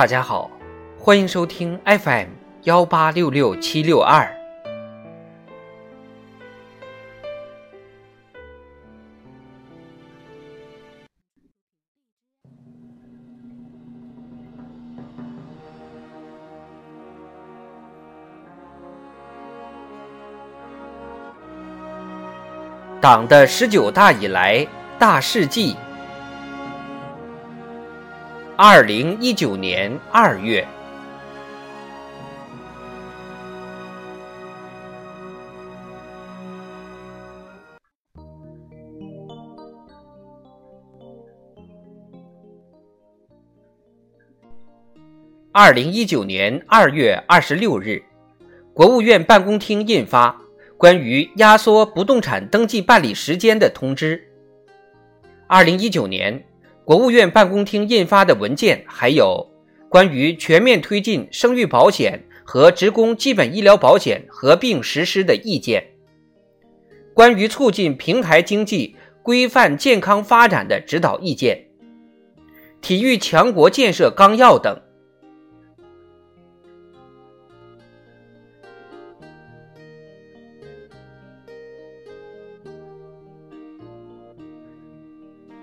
大家好，欢迎收听 FM 幺八六六七六二。党的十九大以来大事记。二零一九年二月，二零一九年二月二十六日，国务院办公厅印发关于压缩不动产登记办理时间的通知。二零一九年。国务院办公厅印发的文件还有关于全面推进生育保险和职工基本医疗保险合并实施的意见，关于促进平台经济、规范健康发展的指导意见，体育强国建设纲要等。